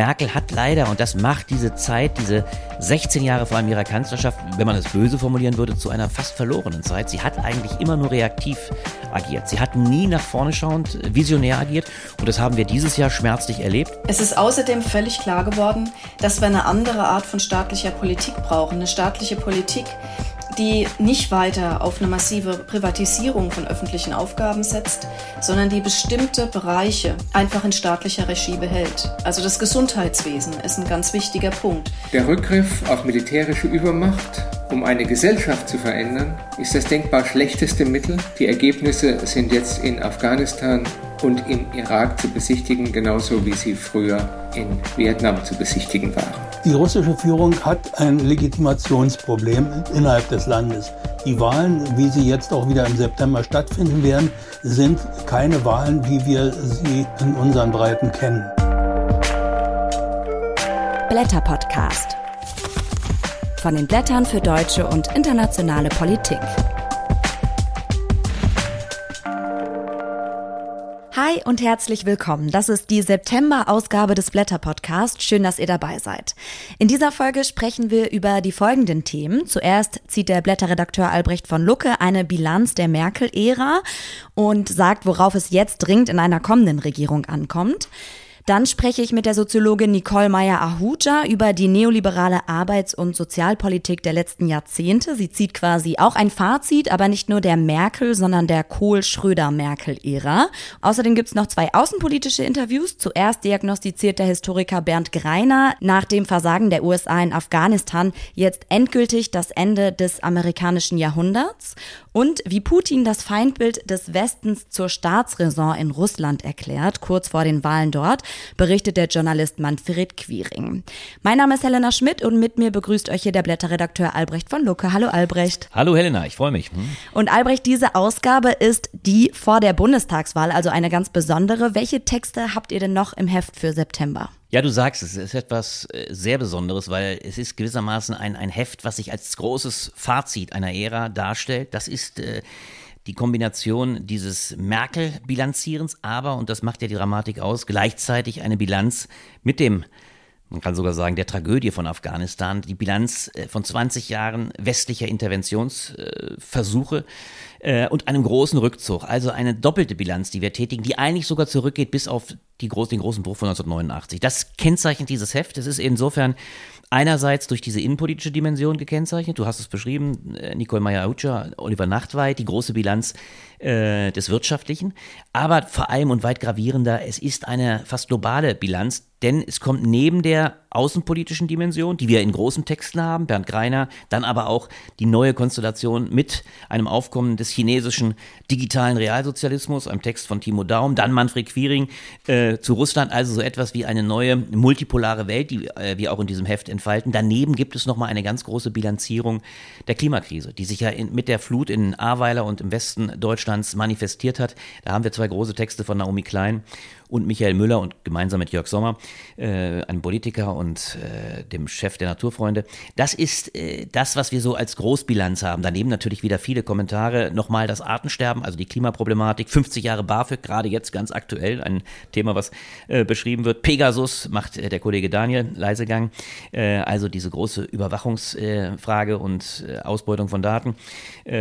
Merkel hat leider, und das macht diese Zeit, diese 16 Jahre vor allem ihrer Kanzlerschaft, wenn man es böse formulieren würde, zu einer fast verlorenen Zeit. Sie hat eigentlich immer nur reaktiv agiert. Sie hat nie nach vorne schauend visionär agiert und das haben wir dieses Jahr schmerzlich erlebt. Es ist außerdem völlig klar geworden, dass wir eine andere Art von staatlicher Politik brauchen. Eine staatliche Politik, die nicht weiter auf eine massive Privatisierung von öffentlichen Aufgaben setzt, sondern die bestimmte Bereiche einfach in staatlicher Regie behält. Also das Gesundheitswesen ist ein ganz wichtiger Punkt. Der Rückgriff auf militärische Übermacht, um eine Gesellschaft zu verändern, ist das denkbar schlechteste Mittel. Die Ergebnisse sind jetzt in Afghanistan und im Irak zu besichtigen, genauso wie sie früher in Vietnam zu besichtigen waren. Die russische Führung hat ein Legitimationsproblem innerhalb des Landes. Die Wahlen, wie sie jetzt auch wieder im September stattfinden werden, sind keine Wahlen, wie wir sie in unseren Breiten kennen. Blätter Podcast. Von den Blättern für deutsche und internationale Politik. Hi und herzlich willkommen. Das ist die September-Ausgabe des Blätter-Podcast. Schön, dass ihr dabei seid. In dieser Folge sprechen wir über die folgenden Themen. Zuerst zieht der Blätterredakteur Albrecht von Lucke eine Bilanz der Merkel-Ära und sagt, worauf es jetzt dringend in einer kommenden Regierung ankommt. Dann spreche ich mit der Soziologin Nicole Meyer-Ahuja über die neoliberale Arbeits- und Sozialpolitik der letzten Jahrzehnte. Sie zieht quasi auch ein Fazit, aber nicht nur der Merkel, sondern der Kohl-Schröder-Merkel-Ära. Außerdem gibt es noch zwei außenpolitische Interviews. Zuerst diagnostiziert der Historiker Bernd Greiner nach dem Versagen der USA in Afghanistan jetzt endgültig das Ende des amerikanischen Jahrhunderts und wie Putin das Feindbild des Westens zur Staatsräson in Russland erklärt, kurz vor den Wahlen dort, berichtet der Journalist Manfred Quiring. Mein Name ist Helena Schmidt und mit mir begrüßt euch hier der Blätterredakteur Albrecht von Lucke. Hallo Albrecht. Hallo Helena, ich freue mich. Hm? Und Albrecht, diese Ausgabe ist die vor der Bundestagswahl, also eine ganz besondere. Welche Texte habt ihr denn noch im Heft für September? Ja, du sagst es, es ist etwas äh, sehr Besonderes, weil es ist gewissermaßen ein, ein Heft, was sich als großes Fazit einer Ära darstellt. Das ist äh, die Kombination dieses Merkel-Bilanzierens, aber, und das macht ja die Dramatik aus, gleichzeitig eine Bilanz mit dem man kann sogar sagen, der Tragödie von Afghanistan, die Bilanz äh, von 20 Jahren westlicher Interventionsversuche äh, und einem großen Rückzug. Also eine doppelte Bilanz, die wir tätigen, die eigentlich sogar zurückgeht bis auf die groß, den großen Bruch von 1989. Das kennzeichnet dieses Heft. Es ist insofern einerseits durch diese innenpolitische Dimension gekennzeichnet. Du hast es beschrieben, äh, Nicole Meyer-Utscher, Oliver Nachtweit, die große Bilanz äh, des Wirtschaftlichen. Aber vor allem und weit gravierender, es ist eine fast globale Bilanz, denn es kommt neben der außenpolitischen Dimension, die wir in großen Texten haben, Bernd Greiner, dann aber auch die neue Konstellation mit einem Aufkommen des chinesischen digitalen Realsozialismus, einem Text von Timo Daum, dann Manfred Quiring äh, zu Russland, also so etwas wie eine neue multipolare Welt, die äh, wir auch in diesem Heft entfalten. Daneben gibt es nochmal eine ganz große Bilanzierung der Klimakrise, die sich ja in, mit der Flut in Ahrweiler und im Westen Deutschlands manifestiert hat. Da haben wir zwei große Texte von Naomi Klein und Michael Müller und gemeinsam mit Jörg Sommer, äh, einem Politiker und äh, dem Chef der Naturfreunde. Das ist äh, das, was wir so als Großbilanz haben. Daneben natürlich wieder viele Kommentare. Nochmal das Artensterben, also die Klimaproblematik. 50 Jahre BAföG, gerade jetzt ganz aktuell, ein Thema, was äh, beschrieben wird. Pegasus macht äh, der Kollege Daniel Leisegang. Äh, also diese große Überwachungsfrage und Ausbeutung von Daten.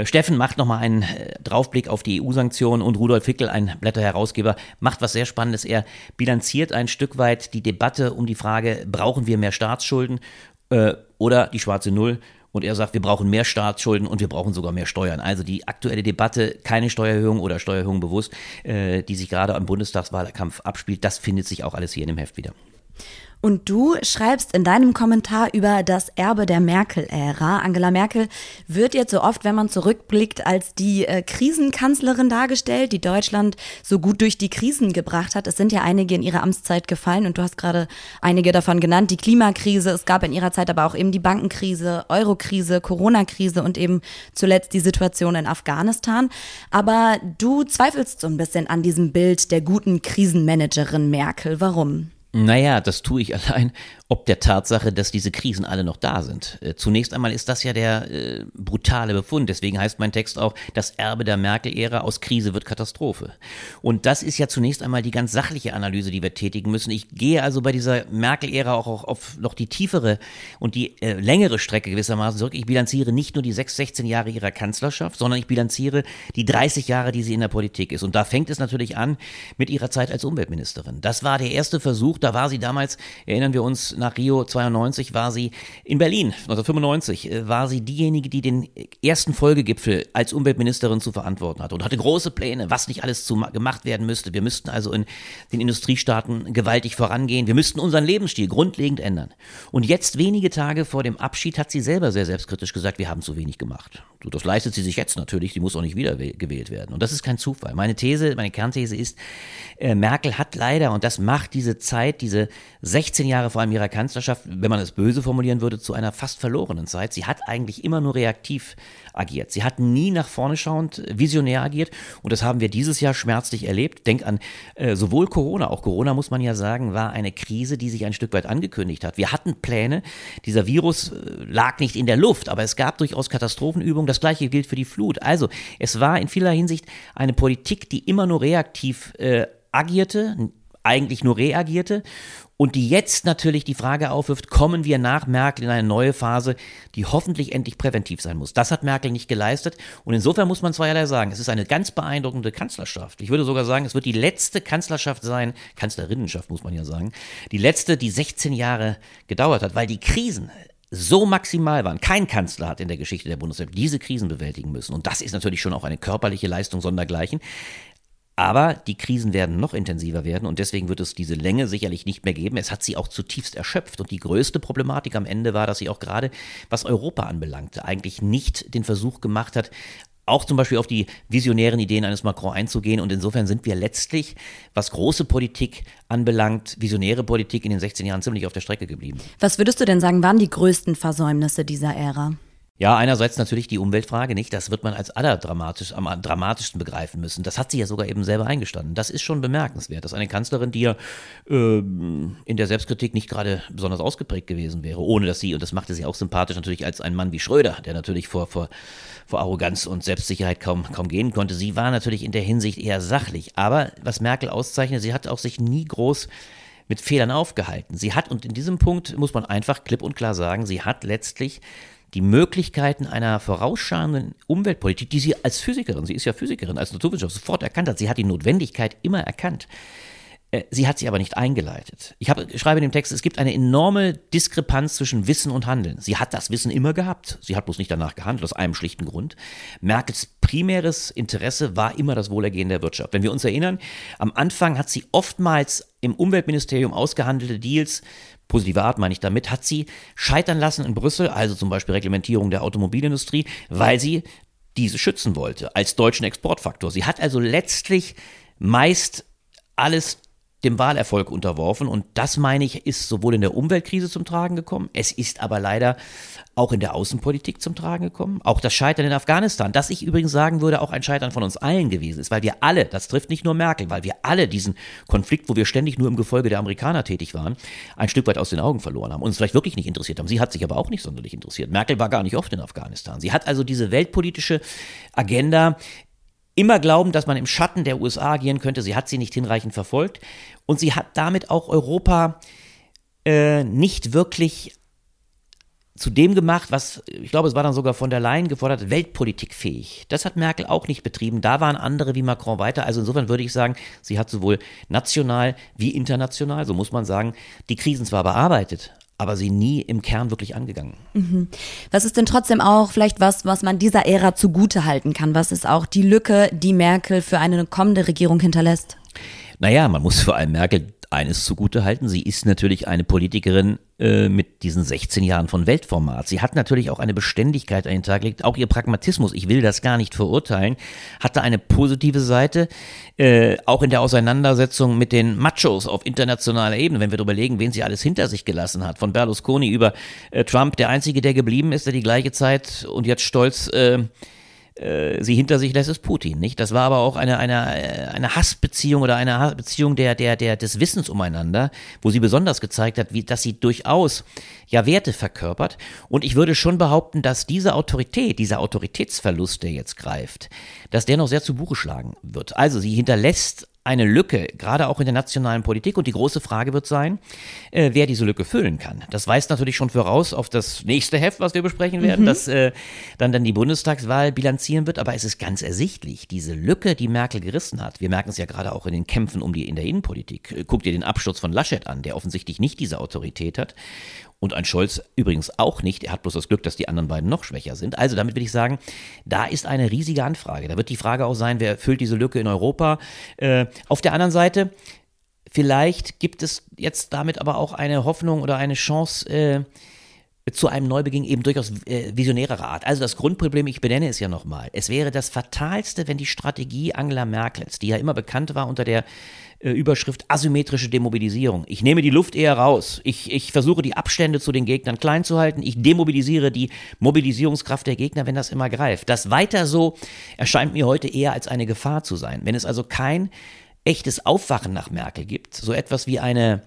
Steffen macht nochmal einen Draufblick auf die EU-Sanktionen und Rudolf Hickel, ein Blätterherausgeber, macht was sehr Spannendes ist, er bilanziert ein Stück weit die Debatte um die Frage, brauchen wir mehr Staatsschulden äh, oder die schwarze Null? Und er sagt, wir brauchen mehr Staatsschulden und wir brauchen sogar mehr Steuern. Also die aktuelle Debatte, keine Steuererhöhung oder Steuererhöhung bewusst, äh, die sich gerade am Bundestagswahlkampf abspielt, das findet sich auch alles hier in dem Heft wieder. Und du schreibst in deinem Kommentar über das Erbe der Merkel-Ära. Angela Merkel wird jetzt so oft, wenn man zurückblickt, als die äh, Krisenkanzlerin dargestellt, die Deutschland so gut durch die Krisen gebracht hat. Es sind ja einige in ihrer Amtszeit gefallen und du hast gerade einige davon genannt. Die Klimakrise, es gab in ihrer Zeit aber auch eben die Bankenkrise, Eurokrise, Corona-Krise und eben zuletzt die Situation in Afghanistan. Aber du zweifelst so ein bisschen an diesem Bild der guten Krisenmanagerin Merkel. Warum? Naja, das tue ich allein, ob der Tatsache, dass diese Krisen alle noch da sind. Äh, zunächst einmal ist das ja der äh, brutale Befund. Deswegen heißt mein Text auch, das Erbe der Merkel-Ära aus Krise wird Katastrophe. Und das ist ja zunächst einmal die ganz sachliche Analyse, die wir tätigen müssen. Ich gehe also bei dieser Merkel-Ära auch, auch, auf noch die tiefere und die äh, längere Strecke gewissermaßen zurück. Ich bilanziere nicht nur die sechs, 16 Jahre ihrer Kanzlerschaft, sondern ich bilanziere die 30 Jahre, die sie in der Politik ist. Und da fängt es natürlich an mit ihrer Zeit als Umweltministerin. Das war der erste Versuch, da war sie damals, erinnern wir uns, nach Rio 92 war sie in Berlin, 1995, äh, war sie diejenige, die den ersten Folgegipfel als Umweltministerin zu verantworten hatte und hatte große Pläne, was nicht alles zu, gemacht werden müsste. Wir müssten also in den Industriestaaten gewaltig vorangehen. Wir müssten unseren Lebensstil grundlegend ändern. Und jetzt, wenige Tage vor dem Abschied, hat sie selber sehr selbstkritisch gesagt, wir haben zu wenig gemacht. Das leistet sie sich jetzt natürlich, die muss auch nicht wieder gewählt werden. Und das ist kein Zufall. Meine These, meine Kernthese ist, äh, Merkel hat leider, und das macht diese Zeit, diese 16 Jahre vor allem ihrer Kanzlerschaft, wenn man es böse formulieren würde, zu einer fast verlorenen Zeit. Sie hat eigentlich immer nur reaktiv agiert. Sie hat nie nach vorne schauend visionär agiert und das haben wir dieses Jahr schmerzlich erlebt. Denk an äh, sowohl Corona, auch Corona muss man ja sagen, war eine Krise, die sich ein Stück weit angekündigt hat. Wir hatten Pläne, dieser Virus äh, lag nicht in der Luft, aber es gab durchaus Katastrophenübungen. Das gleiche gilt für die Flut. Also es war in vieler Hinsicht eine Politik, die immer nur reaktiv äh, agierte, eigentlich nur reagierte und die jetzt natürlich die Frage aufwirft, kommen wir nach Merkel in eine neue Phase, die hoffentlich endlich präventiv sein muss. Das hat Merkel nicht geleistet und insofern muss man zweierlei sagen, es ist eine ganz beeindruckende Kanzlerschaft. Ich würde sogar sagen, es wird die letzte Kanzlerschaft sein, Kanzlerinnenschaft muss man ja sagen, die letzte, die 16 Jahre gedauert hat, weil die Krisen so maximal waren. Kein Kanzler hat in der Geschichte der Bundesrepublik diese Krisen bewältigen müssen. Und das ist natürlich schon auch eine körperliche Leistung sondergleichen. Aber die Krisen werden noch intensiver werden und deswegen wird es diese Länge sicherlich nicht mehr geben. Es hat sie auch zutiefst erschöpft und die größte Problematik am Ende war, dass sie auch gerade, was Europa anbelangte, eigentlich nicht den Versuch gemacht hat, auch zum Beispiel auf die visionären Ideen eines Macron einzugehen. Und insofern sind wir letztlich, was große Politik anbelangt, visionäre Politik in den 16 Jahren ziemlich auf der Strecke geblieben. Was würdest du denn sagen, waren die größten Versäumnisse dieser Ära? Ja, einerseits natürlich die Umweltfrage, nicht? Das wird man als allerdramatisch, am dramatischsten begreifen müssen. Das hat sie ja sogar eben selber eingestanden. Das ist schon bemerkenswert, dass eine Kanzlerin, die ja äh, in der Selbstkritik nicht gerade besonders ausgeprägt gewesen wäre, ohne dass sie, und das machte sie auch sympathisch natürlich als ein Mann wie Schröder, der natürlich vor, vor, vor Arroganz und Selbstsicherheit kaum, kaum gehen konnte. Sie war natürlich in der Hinsicht eher sachlich. Aber was Merkel auszeichnet, sie hat auch sich nie groß mit Fehlern aufgehalten. Sie hat, und in diesem Punkt muss man einfach klipp und klar sagen, sie hat letztlich die Möglichkeiten einer vorausschauenden Umweltpolitik, die sie als Physikerin, sie ist ja Physikerin, als Naturwissenschaftler sofort erkannt hat. Sie hat die Notwendigkeit immer erkannt. Äh, sie hat sie aber nicht eingeleitet. Ich, habe, schreibe in dem Text, es gibt eine enorme Diskrepanz zwischen Wissen und Handeln. Sie hat das Wissen immer gehabt. Sie hat bloß nicht danach gehandelt, aus einem schlichten Grund. Merkels primäres Interesse war immer das Wohlergehen der Wirtschaft. Wenn wir uns erinnern, am Anfang hat sie oftmals im Umweltministerium ausgehandelte Deals positive Art meine ich damit, hat sie scheitern lassen in Brüssel, also zum Beispiel Reglementierung der Automobilindustrie, weil sie diese schützen wollte als deutschen Exportfaktor. Sie hat also letztlich meist alles dem Wahlerfolg unterworfen. Und das, meine ich, ist sowohl in der Umweltkrise zum Tragen gekommen, es ist aber leider auch in der Außenpolitik zum Tragen gekommen. Auch das Scheitern in Afghanistan, das ich übrigens sagen würde, auch ein Scheitern von uns allen gewesen ist, weil wir alle, das trifft nicht nur Merkel, weil wir alle diesen Konflikt, wo wir ständig nur im Gefolge der Amerikaner tätig waren, ein Stück weit aus den Augen verloren haben und uns vielleicht wirklich nicht interessiert haben. Sie hat sich aber auch nicht sonderlich interessiert. Merkel war gar nicht oft in Afghanistan. Sie hat also diese weltpolitische Agenda immer glauben, dass man im Schatten der USA agieren könnte. Sie hat sie nicht hinreichend verfolgt und sie hat damit auch Europa äh, nicht wirklich zu dem gemacht, was, ich glaube, es war dann sogar von der Leyen gefordert, weltpolitikfähig. Das hat Merkel auch nicht betrieben. Da waren andere wie Macron weiter. Also insofern würde ich sagen, sie hat sowohl national wie international, so muss man sagen, die Krisen zwar bearbeitet, aber sie nie im Kern wirklich angegangen. Mhm. Was ist denn trotzdem auch vielleicht was, was man dieser Ära zugute halten kann? Was ist auch die Lücke, die Merkel für eine kommende Regierung hinterlässt? Naja, man muss vor allem Merkel eines zugute halten. Sie ist natürlich eine Politikerin äh, mit diesen 16 Jahren von Weltformat. Sie hat natürlich auch eine Beständigkeit an den Tag gelegt. Auch ihr Pragmatismus, ich will das gar nicht verurteilen, hatte eine positive Seite. Äh, auch in der Auseinandersetzung mit den Machos auf internationaler Ebene, wenn wir darüber legen, wen sie alles hinter sich gelassen hat. Von Berlusconi über äh, Trump, der einzige, der geblieben ist, der die gleiche Zeit und jetzt stolz äh, äh, sie hinter sich lässt, ist Putin, nicht? Das war aber auch eine, eine, eine Hassbeziehung oder eine Beziehung der, der, der, des Wissens umeinander, wo sie besonders gezeigt hat, wie, dass sie durchaus ja Werte verkörpert. Und ich würde schon behaupten, dass diese Autorität, dieser Autoritätsverlust, der jetzt greift, dass der noch sehr zu Buche schlagen wird. Also sie hinterlässt eine Lücke, gerade auch in der nationalen Politik. Und die große Frage wird sein, äh, wer diese Lücke füllen kann. Das weist natürlich schon voraus auf das nächste Heft, was wir besprechen werden, mhm. das äh, dann, dann die Bundestagswahl bilanzieren wird. Aber es ist ganz ersichtlich, diese Lücke, die Merkel gerissen hat. Wir merken es ja gerade auch in den Kämpfen um die in der Innenpolitik. Guck dir den Absturz von Laschet an, der offensichtlich nicht diese Autorität hat. Und ein Scholz übrigens auch nicht. Er hat bloß das Glück, dass die anderen beiden noch schwächer sind. Also damit will ich sagen, da ist eine riesige Anfrage. Da wird die Frage auch sein, wer füllt diese Lücke in Europa. Äh, auf der anderen Seite, vielleicht gibt es jetzt damit aber auch eine Hoffnung oder eine Chance, äh, zu einem Neubeginn eben durchaus äh, visionärer Art. Also das Grundproblem, ich benenne es ja nochmal, es wäre das Fatalste, wenn die Strategie Angela Merkels, die ja immer bekannt war unter der äh, Überschrift asymmetrische Demobilisierung. Ich nehme die Luft eher raus. Ich, ich versuche die Abstände zu den Gegnern klein zu halten. Ich demobilisiere die Mobilisierungskraft der Gegner, wenn das immer greift. Das weiter so erscheint mir heute eher als eine Gefahr zu sein. Wenn es also kein echtes Aufwachen nach Merkel gibt, so etwas wie eine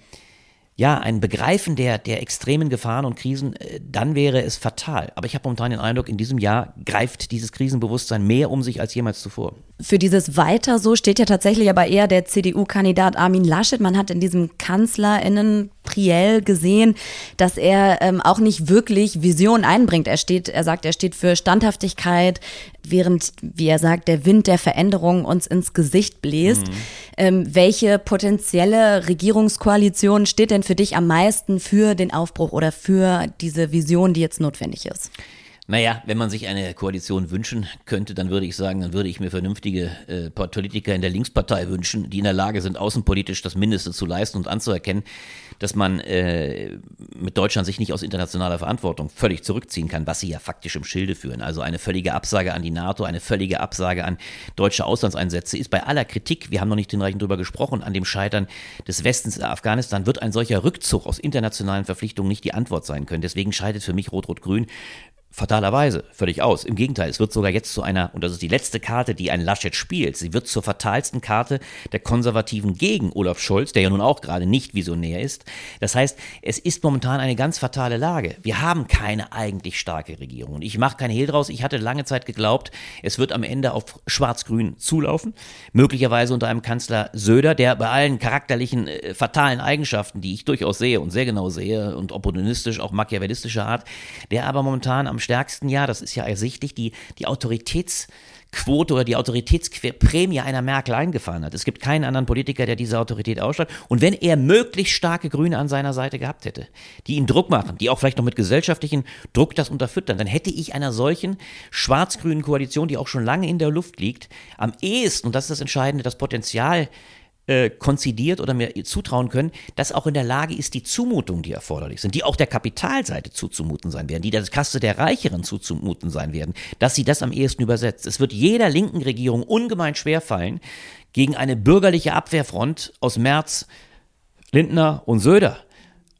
ja, ein Begreifen der, der extremen Gefahren und Krisen, äh, dann wäre es fatal. Aber ich habe momentan den Eindruck, in diesem Jahr greift dieses Krisenbewusstsein mehr um sich als jemals zuvor. Für dieses Weiter so steht ja tatsächlich aber eher der CDU-Kandidat Armin Laschet. Man hat in diesem KanzlerInnen Priel gesehen, dass er ähm, auch nicht wirklich Vision einbringt. Er steht, er sagt, er steht für Standhaftigkeit, während, wie er sagt, der Wind der Veränderung uns ins Gesicht bläst. Mhm. Ähm, welche potenzielle Regierungskoalition steht denn für dich am meisten für den Aufbruch oder für diese Vision, die jetzt notwendig ist? Naja, wenn man sich eine Koalition wünschen könnte, dann würde ich sagen, dann würde ich mir vernünftige äh, Politiker in der Linkspartei wünschen, die in der Lage sind, außenpolitisch das Mindeste zu leisten und anzuerkennen, dass man äh, mit Deutschland sich nicht aus internationaler Verantwortung völlig zurückziehen kann, was sie ja faktisch im Schilde führen. Also eine völlige Absage an die NATO, eine völlige Absage an deutsche Auslandseinsätze ist bei aller Kritik, wir haben noch nicht hinreichend darüber gesprochen, an dem Scheitern des Westens in Afghanistan, wird ein solcher Rückzug aus internationalen Verpflichtungen nicht die Antwort sein können. Deswegen scheidet für mich Rot-Rot-Grün fatalerweise völlig aus. Im Gegenteil, es wird sogar jetzt zu einer, und das ist die letzte Karte, die ein Laschet spielt, sie wird zur fatalsten Karte der Konservativen gegen Olaf Scholz, der ja nun auch gerade nicht visionär ist. Das heißt, es ist momentan eine ganz fatale Lage. Wir haben keine eigentlich starke Regierung. Und ich mache kein Hehl draus. Ich hatte lange Zeit geglaubt, es wird am Ende auf Schwarz-Grün zulaufen. Möglicherweise unter einem Kanzler Söder, der bei allen charakterlichen, äh, fatalen Eigenschaften, die ich durchaus sehe und sehr genau sehe und opportunistisch, auch machiavellistischer Art, der aber momentan am stärksten ja, das ist ja ersichtlich, die, die Autoritätsquote oder die Autoritätsprämie einer Merkel eingefahren hat. Es gibt keinen anderen Politiker, der diese Autorität ausstrahlt. Und wenn er möglichst starke Grüne an seiner Seite gehabt hätte, die ihn Druck machen, die auch vielleicht noch mit gesellschaftlichen Druck das unterfüttern, dann hätte ich einer solchen schwarz-grünen Koalition, die auch schon lange in der Luft liegt, am ehesten, und das ist das Entscheidende, das Potenzial äh, konzidiert oder mir zutrauen können, dass auch in der Lage ist, die Zumutungen, die erforderlich sind, die auch der Kapitalseite zuzumuten sein werden, die der Kaste der Reicheren zuzumuten sein werden, dass sie das am ehesten übersetzt. Es wird jeder linken Regierung ungemein schwer fallen, gegen eine bürgerliche Abwehrfront aus Merz, Lindner und Söder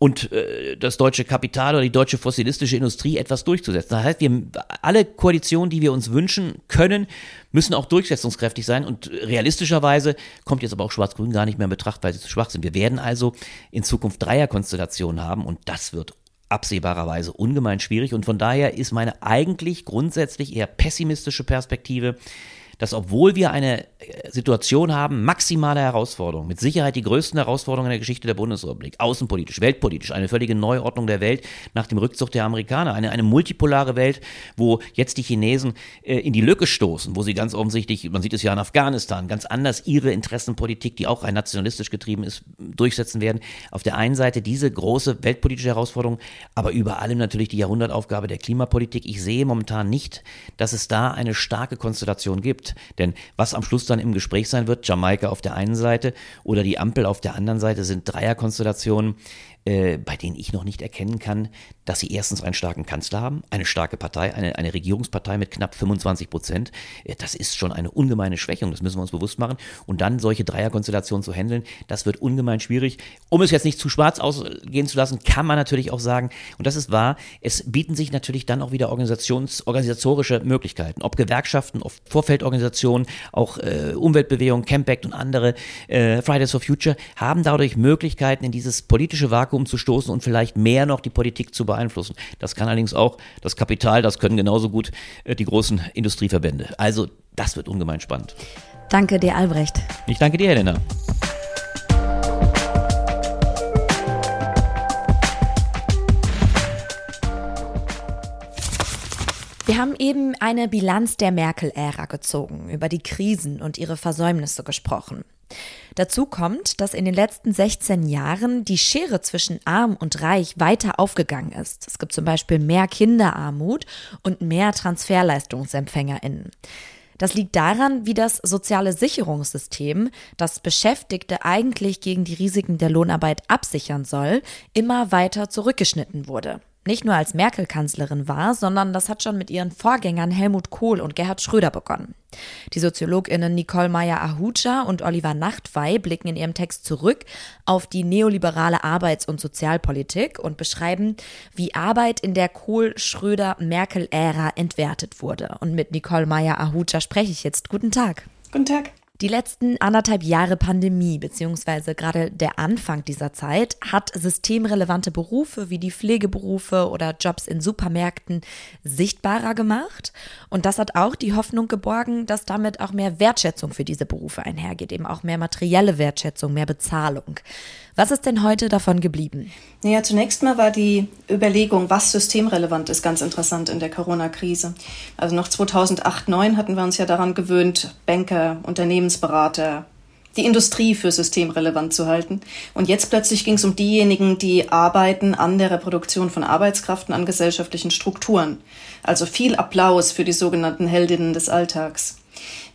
und äh, das deutsche Kapital oder die deutsche fossilistische Industrie etwas durchzusetzen. Das heißt, wir alle Koalitionen, die wir uns wünschen können, müssen auch durchsetzungskräftig sein und realistischerweise kommt jetzt aber auch Schwarz-Grün gar nicht mehr in Betracht, weil sie zu schwach sind. Wir werden also in Zukunft Dreierkonstellationen haben und das wird absehbarerweise ungemein schwierig und von daher ist meine eigentlich grundsätzlich eher pessimistische Perspektive dass obwohl wir eine äh, Situation haben, maximale Herausforderungen, mit Sicherheit die größten Herausforderungen in der Geschichte der Bundesrepublik, außenpolitisch, weltpolitisch, eine völlige Neuordnung der Welt nach dem Rückzug der Amerikaner, eine, eine multipolare Welt, wo jetzt die Chinesen äh, in die Lücke stoßen, wo sie ganz offensichtlich, man sieht es ja in Afghanistan, ganz anders ihre Interessenpolitik, die auch ein nationalistisch getrieben ist, durchsetzen werden. Auf der einen Seite diese große weltpolitische Herausforderung, aber über allem natürlich die Jahrhundertaufgabe der Klimapolitik. Ich sehe momentan nicht, dass es da eine starke Konstellation gibt. Denn was am Schluss dann im Gespräch sein wird, Jamaika auf der einen Seite oder die Ampel auf der anderen Seite, sind Dreierkonstellationen, äh, bei denen ich noch nicht erkennen kann, dass sie erstens einen starken Kanzler haben, eine starke Partei, eine, eine Regierungspartei mit knapp 25 Prozent. Äh, das ist schon eine ungemeine Schwächung, das müssen wir uns bewusst machen. Und dann solche Dreierkonstellationen zu handeln, das wird ungemein schwierig. Um es jetzt nicht zu schwarz ausgehen zu lassen, kann man natürlich auch sagen, und das ist wahr, es bieten sich natürlich dann auch wieder Organisations, organisatorische Möglichkeiten, ob Gewerkschaften, ob Vorfeldorganisationen, auch äh, Umweltbewegungen, Campact und andere, äh, Fridays for Future, haben dadurch Möglichkeiten, in dieses politische Vakuum zu stoßen und vielleicht mehr noch die Politik zu beeinflussen. Das kann allerdings auch das Kapital, das können genauso gut äh, die großen Industrieverbände. Also das wird ungemein spannend. Danke dir, Albrecht. Ich danke dir, Helena. Wir haben eben eine Bilanz der Merkel-Ära gezogen, über die Krisen und ihre Versäumnisse gesprochen. Dazu kommt, dass in den letzten 16 Jahren die Schere zwischen arm und reich weiter aufgegangen ist. Es gibt zum Beispiel mehr Kinderarmut und mehr TransferleistungsempfängerInnen. Das liegt daran, wie das soziale Sicherungssystem, das Beschäftigte eigentlich gegen die Risiken der Lohnarbeit absichern soll, immer weiter zurückgeschnitten wurde nicht nur als Merkel-Kanzlerin war, sondern das hat schon mit ihren Vorgängern Helmut Kohl und Gerhard Schröder begonnen. Die SoziologInnen Nicole Meyer-Ahuja und Oliver Nachtwey blicken in ihrem Text zurück auf die neoliberale Arbeits- und Sozialpolitik und beschreiben, wie Arbeit in der Kohl-Schröder-Merkel-Ära entwertet wurde. Und mit Nicole Meyer-Ahuja spreche ich jetzt. Guten Tag. Guten Tag. Die letzten anderthalb Jahre Pandemie beziehungsweise gerade der Anfang dieser Zeit hat systemrelevante Berufe wie die Pflegeberufe oder Jobs in Supermärkten sichtbarer gemacht. Und das hat auch die Hoffnung geborgen, dass damit auch mehr Wertschätzung für diese Berufe einhergeht, eben auch mehr materielle Wertschätzung, mehr Bezahlung. Was ist denn heute davon geblieben? Naja, zunächst mal war die Überlegung, was systemrelevant ist, ganz interessant in der Corona-Krise. Also noch 2008, 2009 hatten wir uns ja daran gewöhnt, Banker, Unternehmensberater, die Industrie für systemrelevant zu halten. Und jetzt plötzlich ging es um diejenigen, die arbeiten an der Reproduktion von Arbeitskraft und an gesellschaftlichen Strukturen. Also viel Applaus für die sogenannten Heldinnen des Alltags.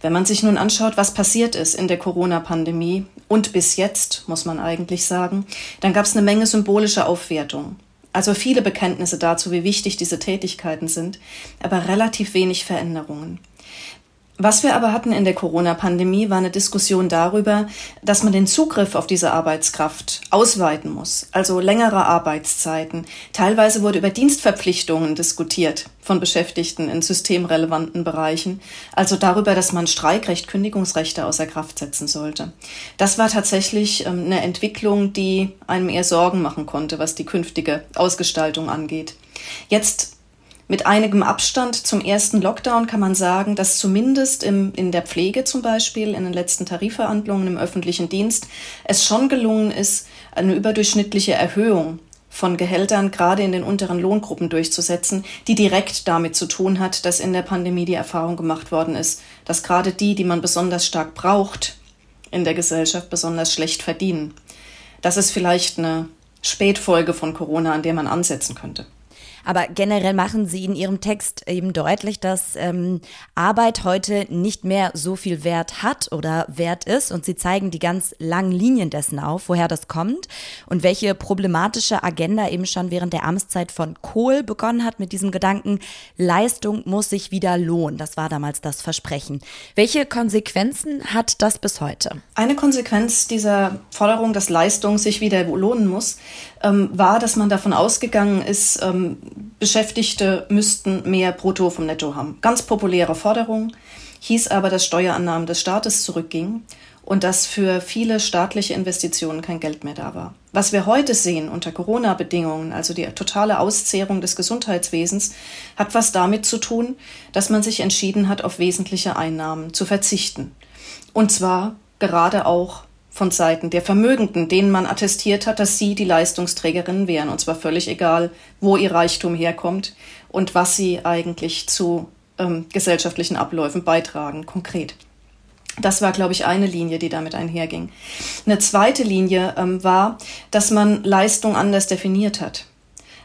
Wenn man sich nun anschaut, was passiert ist in der Corona-Pandemie und bis jetzt, muss man eigentlich sagen, dann gab es eine Menge symbolischer Aufwertung. Also viele Bekenntnisse dazu, wie wichtig diese Tätigkeiten sind, aber relativ wenig Veränderungen. Was wir aber hatten in der Corona-Pandemie, war eine Diskussion darüber, dass man den Zugriff auf diese Arbeitskraft ausweiten muss, also längere Arbeitszeiten. Teilweise wurde über Dienstverpflichtungen diskutiert von Beschäftigten in systemrelevanten Bereichen, also darüber, dass man Streikrecht, Kündigungsrechte außer Kraft setzen sollte. Das war tatsächlich ähm, eine Entwicklung, die einem eher Sorgen machen konnte, was die künftige Ausgestaltung angeht. Jetzt mit einigem Abstand zum ersten Lockdown kann man sagen, dass zumindest im, in der Pflege zum Beispiel, in den letzten Tarifverhandlungen im öffentlichen Dienst, es schon gelungen ist, eine überdurchschnittliche Erhöhung von Gehältern gerade in den unteren Lohngruppen durchzusetzen, die direkt damit zu tun hat, dass in der Pandemie die Erfahrung gemacht worden ist, dass gerade die, die man besonders stark braucht, in der Gesellschaft besonders schlecht verdienen. Das ist vielleicht eine Spätfolge von Corona, an der man ansetzen könnte. Aber generell machen Sie in Ihrem Text eben deutlich, dass ähm, Arbeit heute nicht mehr so viel Wert hat oder wert ist. Und Sie zeigen die ganz langen Linien dessen auf, woher das kommt und welche problematische Agenda eben schon während der Amtszeit von Kohl begonnen hat mit diesem Gedanken, Leistung muss sich wieder lohnen. Das war damals das Versprechen. Welche Konsequenzen hat das bis heute? Eine Konsequenz dieser Forderung, dass Leistung sich wieder lohnen muss, ähm, war, dass man davon ausgegangen ist, ähm, Beschäftigte müssten mehr Brutto vom Netto haben. Ganz populäre Forderung, hieß aber, dass Steuerannahmen des Staates zurückgingen und dass für viele staatliche Investitionen kein Geld mehr da war. Was wir heute sehen unter Corona-Bedingungen, also die totale Auszehrung des Gesundheitswesens, hat was damit zu tun, dass man sich entschieden hat, auf wesentliche Einnahmen zu verzichten. Und zwar gerade auch von Seiten der Vermögenden, denen man attestiert hat, dass sie die Leistungsträgerinnen wären. Und zwar völlig egal, wo ihr Reichtum herkommt und was sie eigentlich zu ähm, gesellschaftlichen Abläufen beitragen, konkret. Das war, glaube ich, eine Linie, die damit einherging. Eine zweite Linie ähm, war, dass man Leistung anders definiert hat.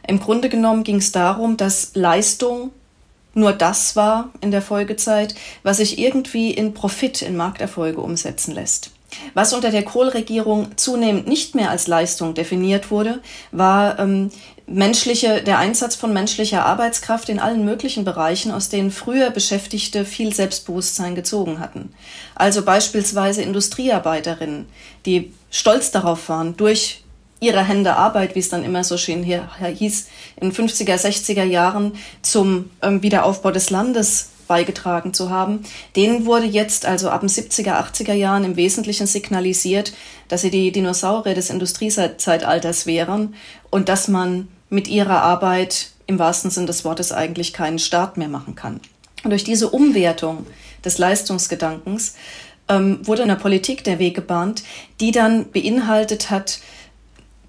Im Grunde genommen ging es darum, dass Leistung nur das war in der Folgezeit, was sich irgendwie in Profit, in Markterfolge umsetzen lässt. Was unter der Kohl-Regierung zunehmend nicht mehr als Leistung definiert wurde, war ähm, menschliche, der Einsatz von menschlicher Arbeitskraft in allen möglichen Bereichen, aus denen früher Beschäftigte viel Selbstbewusstsein gezogen hatten. Also beispielsweise Industriearbeiterinnen, die stolz darauf waren, durch ihre Hände Arbeit, wie es dann immer so schön hier, hieß, in 50er, 60er Jahren zum ähm, Wiederaufbau des Landes beigetragen zu haben. Denen wurde jetzt also ab den 70er, 80er Jahren im Wesentlichen signalisiert, dass sie die Dinosaurier des Industriezeitalters wären und dass man mit ihrer Arbeit im wahrsten Sinn des Wortes eigentlich keinen Start mehr machen kann. Und durch diese Umwertung des Leistungsgedankens ähm, wurde in der Politik der Weg gebahnt, die dann beinhaltet hat,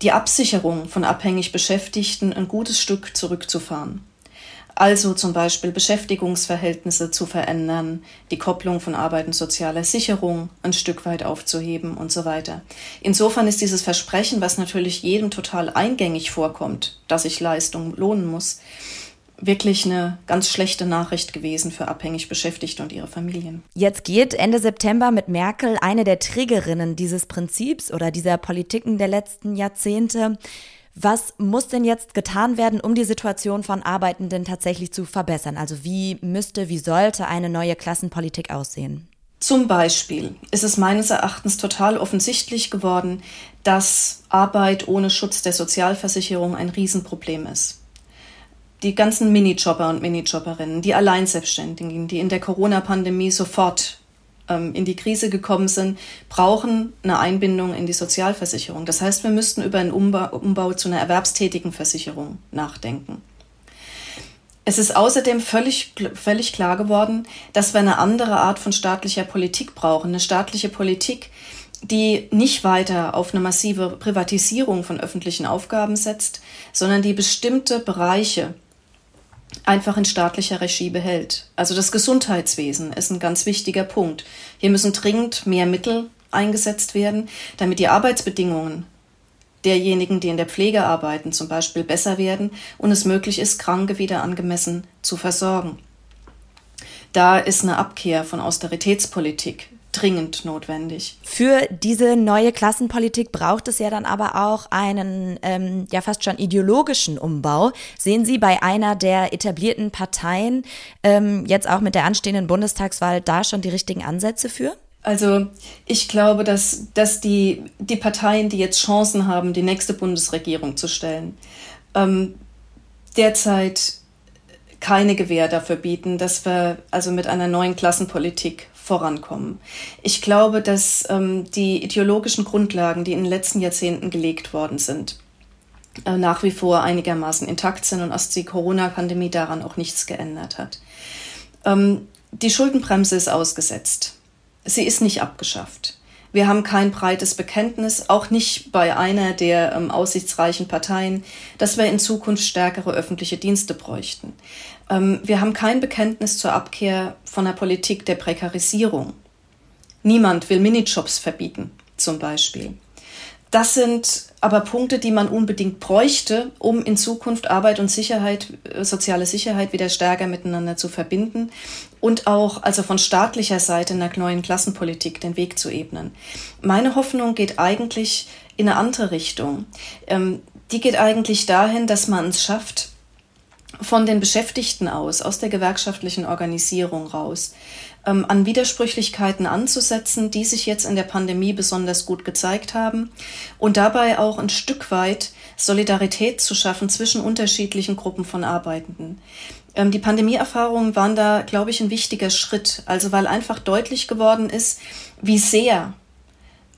die Absicherung von abhängig Beschäftigten ein gutes Stück zurückzufahren. Also zum Beispiel Beschäftigungsverhältnisse zu verändern, die Kopplung von Arbeit und sozialer Sicherung ein Stück weit aufzuheben und so weiter. Insofern ist dieses Versprechen, was natürlich jedem total eingängig vorkommt, dass sich Leistung lohnen muss, wirklich eine ganz schlechte Nachricht gewesen für abhängig Beschäftigte und ihre Familien. Jetzt geht Ende September mit Merkel eine der Triggerinnen dieses Prinzips oder dieser Politiken der letzten Jahrzehnte was muss denn jetzt getan werden, um die Situation von Arbeitenden tatsächlich zu verbessern? Also wie müsste, wie sollte eine neue Klassenpolitik aussehen? Zum Beispiel ist es meines Erachtens total offensichtlich geworden, dass Arbeit ohne Schutz der Sozialversicherung ein Riesenproblem ist. Die ganzen Minijobber und Minijobberinnen, die Alleinselbstständigen, die in der Corona-Pandemie sofort in die Krise gekommen sind, brauchen eine Einbindung in die Sozialversicherung. Das heißt, wir müssten über einen Umbau, Umbau zu einer erwerbstätigen Versicherung nachdenken. Es ist außerdem völlig, völlig klar geworden, dass wir eine andere Art von staatlicher Politik brauchen. Eine staatliche Politik, die nicht weiter auf eine massive Privatisierung von öffentlichen Aufgaben setzt, sondern die bestimmte Bereiche einfach in staatlicher Regie behält. Also das Gesundheitswesen ist ein ganz wichtiger Punkt. Hier müssen dringend mehr Mittel eingesetzt werden, damit die Arbeitsbedingungen derjenigen, die in der Pflege arbeiten, zum Beispiel besser werden und es möglich ist, Kranke wieder angemessen zu versorgen. Da ist eine Abkehr von Austeritätspolitik dringend notwendig. Für diese neue Klassenpolitik braucht es ja dann aber auch einen ähm, ja fast schon ideologischen Umbau. Sehen Sie bei einer der etablierten Parteien ähm, jetzt auch mit der anstehenden Bundestagswahl da schon die richtigen Ansätze für? Also ich glaube, dass, dass die, die Parteien, die jetzt Chancen haben, die nächste Bundesregierung zu stellen, ähm, derzeit keine Gewähr dafür bieten, dass wir also mit einer neuen Klassenpolitik vorankommen. Ich glaube, dass ähm, die ideologischen Grundlagen, die in den letzten Jahrzehnten gelegt worden sind, äh, nach wie vor einigermaßen intakt sind und aus die Corona-Pandemie daran auch nichts geändert hat. Ähm, die Schuldenbremse ist ausgesetzt. Sie ist nicht abgeschafft. Wir haben kein breites Bekenntnis, auch nicht bei einer der ähm, aussichtsreichen Parteien, dass wir in Zukunft stärkere öffentliche Dienste bräuchten. Ähm, wir haben kein Bekenntnis zur Abkehr von der Politik der Prekarisierung. Niemand will Minijobs verbieten, zum Beispiel. Das sind aber Punkte, die man unbedingt bräuchte, um in Zukunft Arbeit und Sicherheit, äh, soziale Sicherheit wieder stärker miteinander zu verbinden und auch also von staatlicher Seite einer neuen Klassenpolitik den Weg zu ebnen. Meine Hoffnung geht eigentlich in eine andere Richtung. Ähm, die geht eigentlich dahin, dass man es schafft, von den Beschäftigten aus, aus der gewerkschaftlichen Organisierung raus, ähm, an Widersprüchlichkeiten anzusetzen, die sich jetzt in der Pandemie besonders gut gezeigt haben und dabei auch ein Stück weit Solidarität zu schaffen zwischen unterschiedlichen Gruppen von Arbeitenden. Ähm, die Pandemieerfahrungen waren da, glaube ich, ein wichtiger Schritt, also weil einfach deutlich geworden ist, wie sehr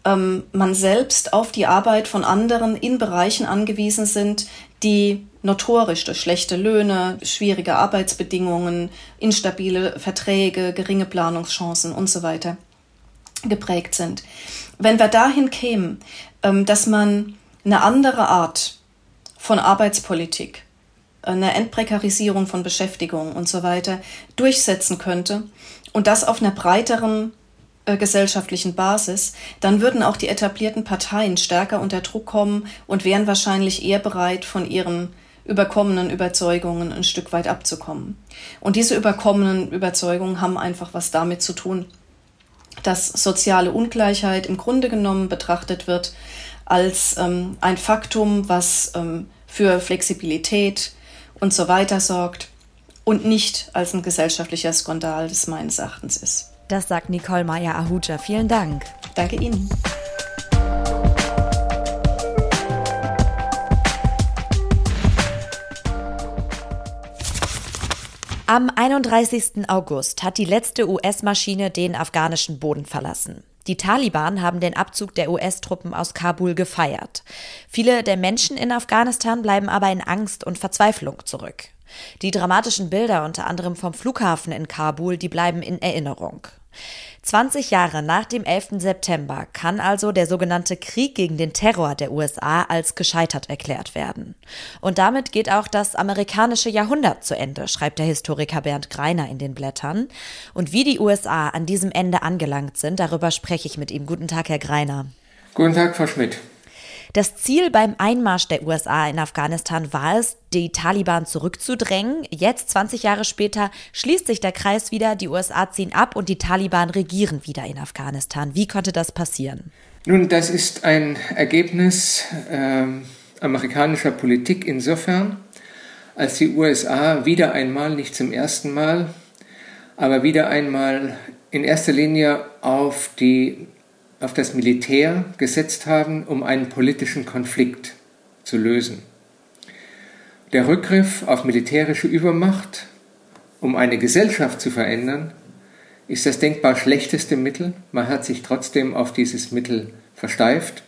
ähm, man selbst auf die Arbeit von anderen in Bereichen angewiesen sind, die notorisch durch schlechte Löhne, schwierige Arbeitsbedingungen, instabile Verträge, geringe Planungschancen und so weiter geprägt sind. Wenn wir dahin kämen, ähm, dass man eine andere Art von Arbeitspolitik, eine Entprekarisierung von Beschäftigung und so weiter durchsetzen könnte und das auf einer breiteren äh, gesellschaftlichen Basis, dann würden auch die etablierten Parteien stärker unter Druck kommen und wären wahrscheinlich eher bereit, von ihren überkommenen Überzeugungen ein Stück weit abzukommen. Und diese überkommenen Überzeugungen haben einfach was damit zu tun, dass soziale Ungleichheit im Grunde genommen betrachtet wird als ähm, ein Faktum, was ähm, für Flexibilität und so weiter sorgt und nicht als ein gesellschaftlicher Skandal des meines Erachtens ist. Das sagt Nicole Meyer-Ahuja. Vielen Dank. Danke Ihnen. Am 31. August hat die letzte US-Maschine den afghanischen Boden verlassen. Die Taliban haben den Abzug der US-Truppen aus Kabul gefeiert. Viele der Menschen in Afghanistan bleiben aber in Angst und Verzweiflung zurück. Die dramatischen Bilder unter anderem vom Flughafen in Kabul, die bleiben in Erinnerung. 20 Jahre nach dem 11. September kann also der sogenannte Krieg gegen den Terror der USA als gescheitert erklärt werden. Und damit geht auch das amerikanische Jahrhundert zu Ende, schreibt der Historiker Bernd Greiner in den Blättern. Und wie die USA an diesem Ende angelangt sind, darüber spreche ich mit ihm. Guten Tag, Herr Greiner. Guten Tag, Frau Schmidt. Das Ziel beim Einmarsch der USA in Afghanistan war es, die Taliban zurückzudrängen. Jetzt, 20 Jahre später, schließt sich der Kreis wieder, die USA ziehen ab und die Taliban regieren wieder in Afghanistan. Wie konnte das passieren? Nun, das ist ein Ergebnis äh, amerikanischer Politik insofern, als die USA wieder einmal, nicht zum ersten Mal, aber wieder einmal in erster Linie auf die auf das Militär gesetzt haben, um einen politischen Konflikt zu lösen. Der Rückgriff auf militärische Übermacht, um eine Gesellschaft zu verändern, ist das denkbar schlechteste Mittel. Man hat sich trotzdem auf dieses Mittel versteift.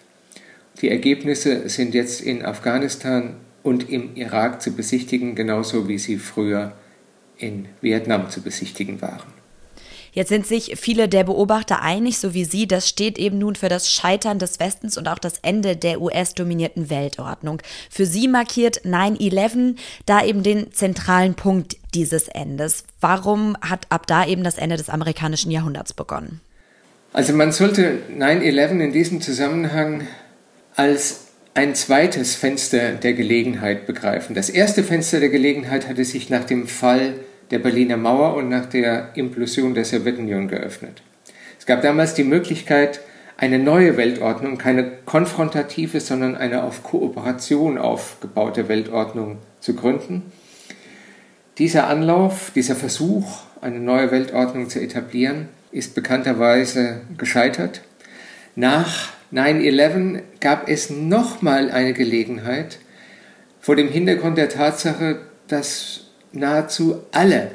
Die Ergebnisse sind jetzt in Afghanistan und im Irak zu besichtigen, genauso wie sie früher in Vietnam zu besichtigen waren. Jetzt sind sich viele der Beobachter einig, so wie Sie, das steht eben nun für das Scheitern des Westens und auch das Ende der US-dominierten Weltordnung. Für Sie markiert 9-11 da eben den zentralen Punkt dieses Endes. Warum hat ab da eben das Ende des amerikanischen Jahrhunderts begonnen? Also man sollte 9-11 in diesem Zusammenhang als ein zweites Fenster der Gelegenheit begreifen. Das erste Fenster der Gelegenheit hatte sich nach dem Fall der Berliner Mauer und nach der Implosion der Sowjetunion geöffnet. Es gab damals die Möglichkeit, eine neue Weltordnung, keine konfrontative, sondern eine auf Kooperation aufgebaute Weltordnung zu gründen. Dieser Anlauf, dieser Versuch, eine neue Weltordnung zu etablieren, ist bekannterweise gescheitert. Nach 9-11 gab es nochmal eine Gelegenheit, vor dem Hintergrund der Tatsache, dass nahezu alle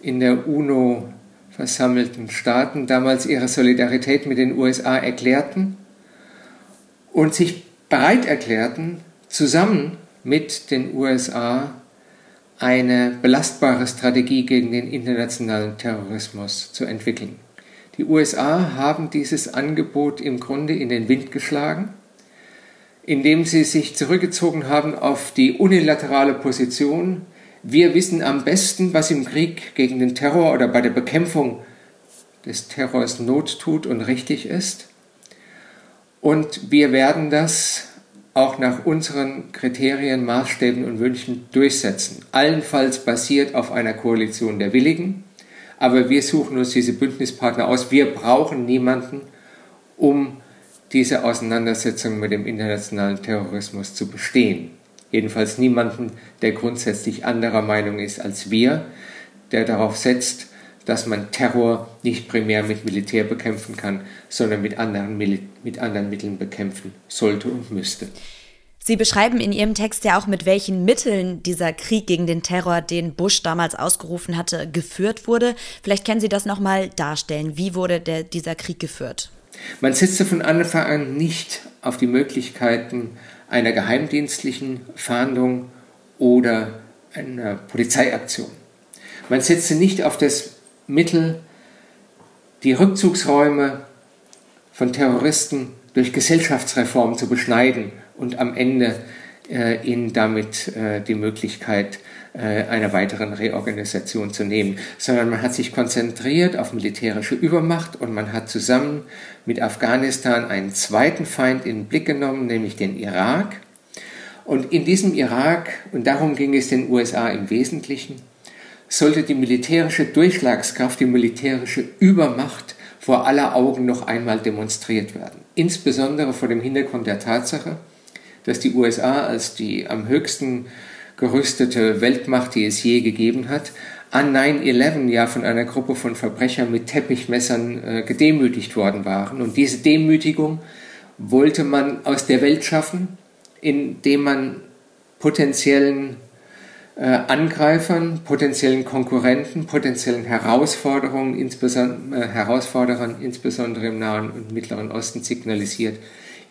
in der UNO versammelten Staaten damals ihre Solidarität mit den USA erklärten und sich bereit erklärten, zusammen mit den USA eine belastbare Strategie gegen den internationalen Terrorismus zu entwickeln. Die USA haben dieses Angebot im Grunde in den Wind geschlagen, indem sie sich zurückgezogen haben auf die unilaterale Position, wir wissen am besten, was im Krieg gegen den Terror oder bei der Bekämpfung des Terrors Not tut und richtig ist. Und wir werden das auch nach unseren Kriterien, Maßstäben und Wünschen durchsetzen. Allenfalls basiert auf einer Koalition der Willigen. Aber wir suchen uns diese Bündnispartner aus. Wir brauchen niemanden, um diese Auseinandersetzung mit dem internationalen Terrorismus zu bestehen. Jedenfalls niemanden, der grundsätzlich anderer Meinung ist als wir, der darauf setzt, dass man Terror nicht primär mit Militär bekämpfen kann, sondern mit anderen, mit anderen Mitteln bekämpfen sollte und müsste. Sie beschreiben in Ihrem Text ja auch, mit welchen Mitteln dieser Krieg gegen den Terror, den Bush damals ausgerufen hatte, geführt wurde. Vielleicht können Sie das nochmal darstellen. Wie wurde der, dieser Krieg geführt? Man setzte von Anfang an nicht auf die Möglichkeiten einer geheimdienstlichen Fahndung oder einer Polizeiaktion. Man setzte nicht auf das Mittel, die Rückzugsräume von Terroristen durch Gesellschaftsreform zu beschneiden und am Ende äh, ihnen damit äh, die Möglichkeit einer weiteren Reorganisation zu nehmen, sondern man hat sich konzentriert auf militärische Übermacht und man hat zusammen mit Afghanistan einen zweiten Feind in den Blick genommen, nämlich den Irak. Und in diesem Irak, und darum ging es den USA im Wesentlichen, sollte die militärische Durchschlagskraft, die militärische Übermacht vor aller Augen noch einmal demonstriert werden. Insbesondere vor dem Hintergrund der Tatsache, dass die USA als die am höchsten gerüstete Weltmacht, die es je gegeben hat, an 9-11 ja von einer Gruppe von Verbrechern mit Teppichmessern äh, gedemütigt worden waren. Und diese Demütigung wollte man aus der Welt schaffen, indem man potenziellen äh, Angreifern, potenziellen Konkurrenten, potenziellen Herausforderungen, insbesondere, äh, Herausforderern, insbesondere im Nahen und Mittleren Osten, signalisiert,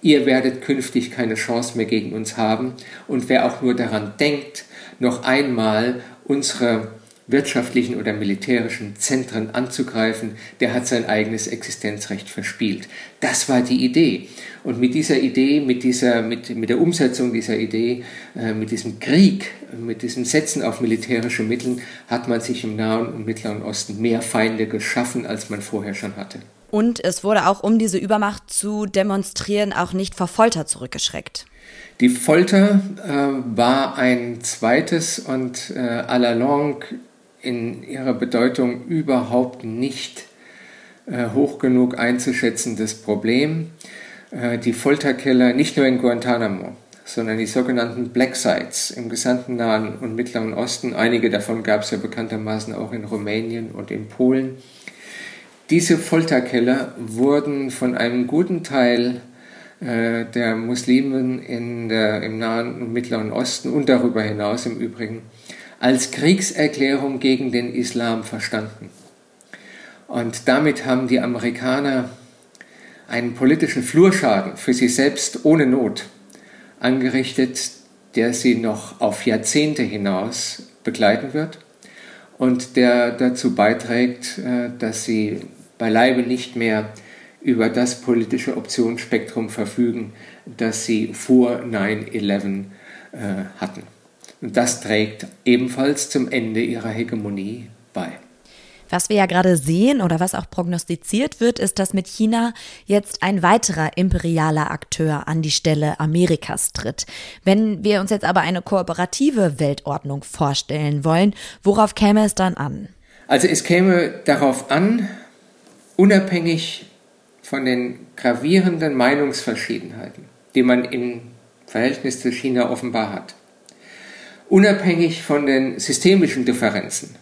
ihr werdet künftig keine Chance mehr gegen uns haben. Und wer auch nur daran denkt, noch einmal unsere wirtschaftlichen oder militärischen Zentren anzugreifen, der hat sein eigenes Existenzrecht verspielt. Das war die Idee. Und mit dieser Idee, mit, dieser, mit, mit der Umsetzung dieser Idee, äh, mit diesem Krieg, mit diesem Setzen auf militärische Mittel, hat man sich im Nahen und Mittleren Osten mehr Feinde geschaffen, als man vorher schon hatte. Und es wurde auch, um diese Übermacht zu demonstrieren, auch nicht vor Folter zurückgeschreckt. Die Folter äh, war ein zweites und äh, à la longue in ihrer Bedeutung überhaupt nicht äh, hoch genug einzuschätzendes Problem. Äh, die Folterkeller nicht nur in Guantanamo, sondern die sogenannten Black Sites im gesamten Nahen und Mittleren Osten, einige davon gab es ja bekanntermaßen auch in Rumänien und in Polen. Diese Folterkeller wurden von einem guten Teil äh, der Muslimen in der, im Nahen und Mittleren Osten und darüber hinaus im Übrigen als Kriegserklärung gegen den Islam verstanden. Und damit haben die Amerikaner einen politischen Flurschaden für sich selbst ohne Not angerichtet, der sie noch auf Jahrzehnte hinaus begleiten wird und der dazu beiträgt, äh, dass sie beileibe nicht mehr über das politische Optionsspektrum verfügen, das sie vor 9-11 äh, hatten. Und das trägt ebenfalls zum Ende ihrer Hegemonie bei. Was wir ja gerade sehen oder was auch prognostiziert wird, ist, dass mit China jetzt ein weiterer imperialer Akteur an die Stelle Amerikas tritt. Wenn wir uns jetzt aber eine kooperative Weltordnung vorstellen wollen, worauf käme es dann an? Also es käme darauf an, unabhängig von den gravierenden Meinungsverschiedenheiten, die man im Verhältnis zu China offenbar hat, unabhängig von den systemischen Differenzen,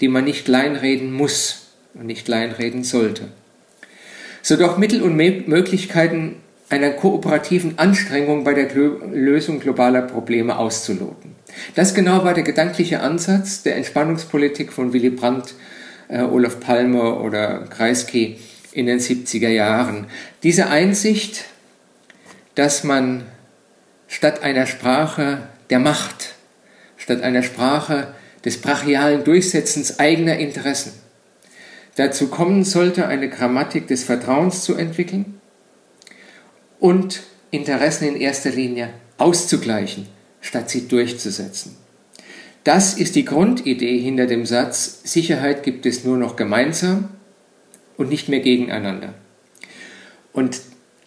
die man nicht kleinreden muss und nicht kleinreden sollte, so doch Mittel und Möglichkeiten einer kooperativen Anstrengung bei der Lösung globaler Probleme auszuloten. Das genau war der gedankliche Ansatz der Entspannungspolitik von Willy Brandt, äh, Olaf Palmer oder Kreisky in den 70er Jahren. Diese Einsicht, dass man statt einer Sprache der Macht statt einer Sprache des brachialen Durchsetzens eigener Interessen. Dazu kommen sollte, eine Grammatik des Vertrauens zu entwickeln und Interessen in erster Linie auszugleichen, statt sie durchzusetzen. Das ist die Grundidee hinter dem Satz, Sicherheit gibt es nur noch gemeinsam und nicht mehr gegeneinander. Und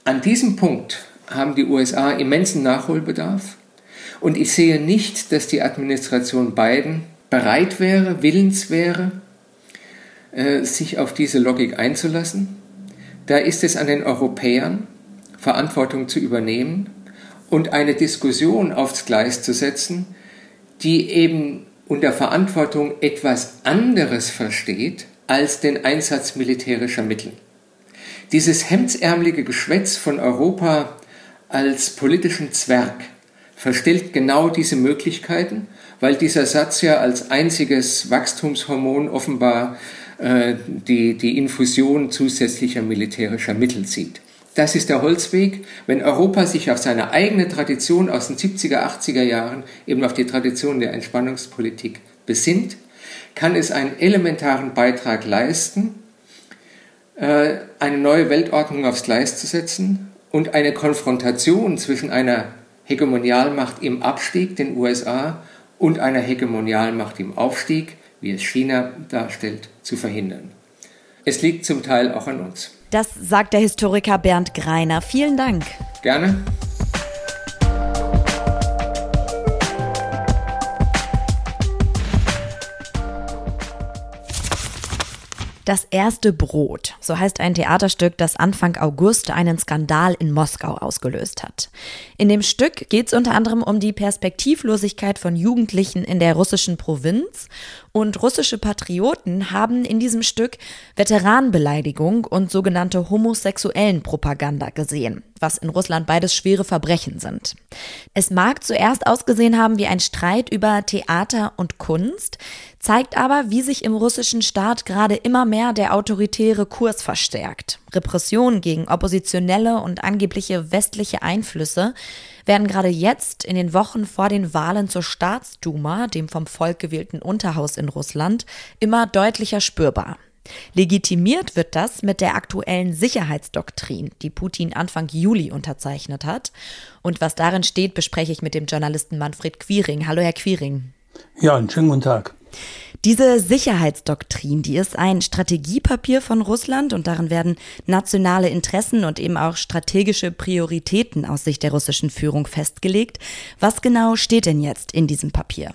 an diesem Punkt haben die USA immensen Nachholbedarf und ich sehe nicht, dass die Administration Biden bereit wäre, willens wäre, äh, sich auf diese Logik einzulassen. Da ist es an den Europäern, Verantwortung zu übernehmen und eine Diskussion aufs Gleis zu setzen, die eben unter Verantwortung etwas anderes versteht als den Einsatz militärischer Mittel. Dieses hemdsärmelige Geschwätz von Europa als politischen Zwerg verstellt genau diese Möglichkeiten, weil dieser Satz ja als einziges Wachstumshormon offenbar äh, die, die Infusion zusätzlicher militärischer Mittel sieht. Das ist der Holzweg. Wenn Europa sich auf seine eigene Tradition aus den 70er, 80er Jahren, eben auf die Tradition der Entspannungspolitik besinnt, kann es einen elementaren Beitrag leisten, äh, eine neue Weltordnung aufs Gleis zu setzen und eine Konfrontation zwischen einer Hegemonialmacht im Abstieg, den USA, und einer Hegemonialmacht im Aufstieg, wie es China darstellt, zu verhindern. Es liegt zum Teil auch an uns. Das sagt der Historiker Bernd Greiner. Vielen Dank. Gerne. Das erste Brot, so heißt ein Theaterstück, das Anfang August einen Skandal in Moskau ausgelöst hat. In dem Stück geht es unter anderem um die Perspektivlosigkeit von Jugendlichen in der russischen Provinz und russische Patrioten haben in diesem Stück Veteranenbeleidigung und sogenannte homosexuellen Propaganda gesehen, was in Russland beides schwere Verbrechen sind. Es mag zuerst ausgesehen haben wie ein Streit über Theater und Kunst, zeigt aber, wie sich im russischen Staat gerade immer mehr der autoritäre Kurs verstärkt. Repressionen gegen oppositionelle und angebliche westliche Einflüsse werden gerade jetzt in den Wochen vor den Wahlen zur Staatsduma, dem vom Volk gewählten Unterhaus in Russland, immer deutlicher spürbar. Legitimiert wird das mit der aktuellen Sicherheitsdoktrin, die Putin Anfang Juli unterzeichnet hat. Und was darin steht, bespreche ich mit dem Journalisten Manfred Quiring. Hallo, Herr Quiring. Ja, einen schönen guten Tag. Diese Sicherheitsdoktrin, die ist ein Strategiepapier von Russland und darin werden nationale Interessen und eben auch strategische Prioritäten aus Sicht der russischen Führung festgelegt. Was genau steht denn jetzt in diesem Papier?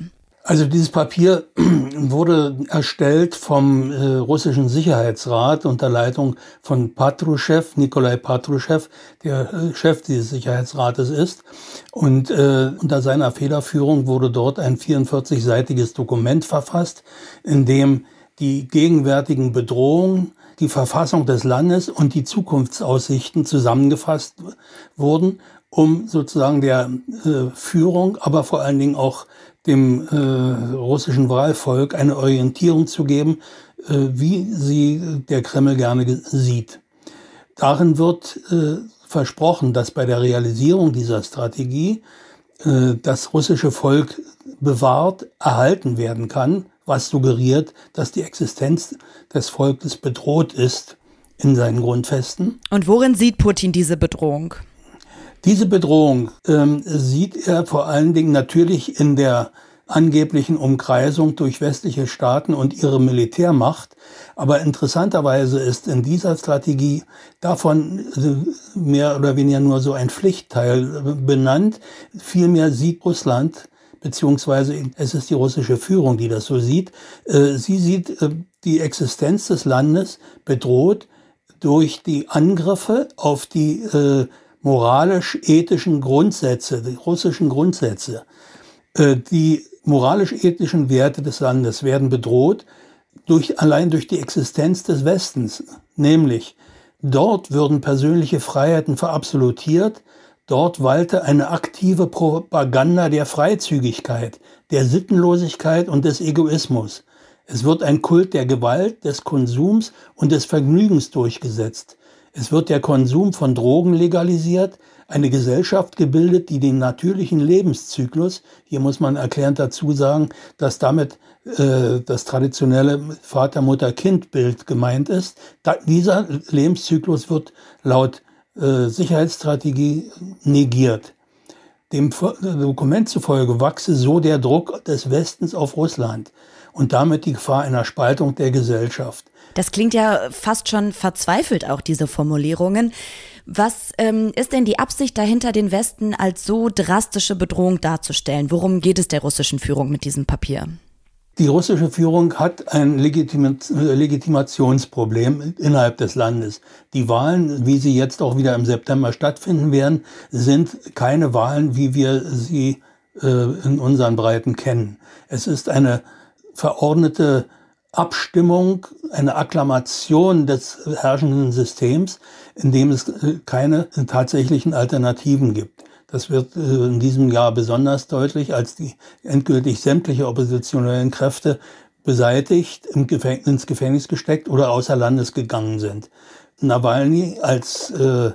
Also dieses Papier wurde erstellt vom äh, russischen Sicherheitsrat unter Leitung von Patruschew, Nikolai Patruschew, der äh, Chef dieses Sicherheitsrates ist. Und äh, unter seiner Federführung wurde dort ein 44-seitiges Dokument verfasst, in dem die gegenwärtigen Bedrohungen, die Verfassung des Landes und die Zukunftsaussichten zusammengefasst wurden, um sozusagen der äh, Führung, aber vor allen Dingen auch dem äh, russischen Wahlvolk eine Orientierung zu geben, äh, wie sie der Kreml gerne sieht. Darin wird äh, versprochen, dass bei der Realisierung dieser Strategie äh, das russische Volk bewahrt, erhalten werden kann, was suggeriert, dass die Existenz des Volkes bedroht ist in seinen Grundfesten. Und worin sieht Putin diese Bedrohung? Diese Bedrohung ähm, sieht er vor allen Dingen natürlich in der angeblichen Umkreisung durch westliche Staaten und ihre Militärmacht. Aber interessanterweise ist in dieser Strategie davon äh, mehr oder weniger nur so ein Pflichtteil benannt. Vielmehr sieht Russland, beziehungsweise es ist die russische Führung, die das so sieht, äh, sie sieht äh, die Existenz des Landes bedroht durch die Angriffe auf die moralisch-ethischen Grundsätze, die russischen Grundsätze. Äh, die moralisch-ethischen Werte des Landes werden bedroht durch, allein durch die Existenz des Westens. Nämlich, dort würden persönliche Freiheiten verabsolutiert, dort walte eine aktive Propaganda der Freizügigkeit, der Sittenlosigkeit und des Egoismus. Es wird ein Kult der Gewalt, des Konsums und des Vergnügens durchgesetzt. Es wird der Konsum von Drogen legalisiert, eine Gesellschaft gebildet, die den natürlichen Lebenszyklus, hier muss man erklärend dazu sagen, dass damit äh, das traditionelle Vater-Mutter-Kind-Bild gemeint ist. Da, dieser Lebenszyklus wird laut äh, Sicherheitsstrategie negiert. Dem Dokument zufolge wachse so der Druck des Westens auf Russland und damit die Gefahr einer Spaltung der Gesellschaft. Das klingt ja fast schon verzweifelt, auch diese Formulierungen. Was ähm, ist denn die Absicht dahinter, den Westen als so drastische Bedrohung darzustellen? Worum geht es der russischen Führung mit diesem Papier? Die russische Führung hat ein Legitimationsproblem innerhalb des Landes. Die Wahlen, wie sie jetzt auch wieder im September stattfinden werden, sind keine Wahlen, wie wir sie äh, in unseren Breiten kennen. Es ist eine verordnete Abstimmung, eine Akklamation des herrschenden Systems, in dem es äh, keine tatsächlichen Alternativen gibt. Das wird äh, in diesem Jahr besonders deutlich, als die endgültig sämtliche oppositionellen Kräfte beseitigt, im Gefängnis, ins Gefängnis gesteckt oder außer Landes gegangen sind. Nawalny als äh,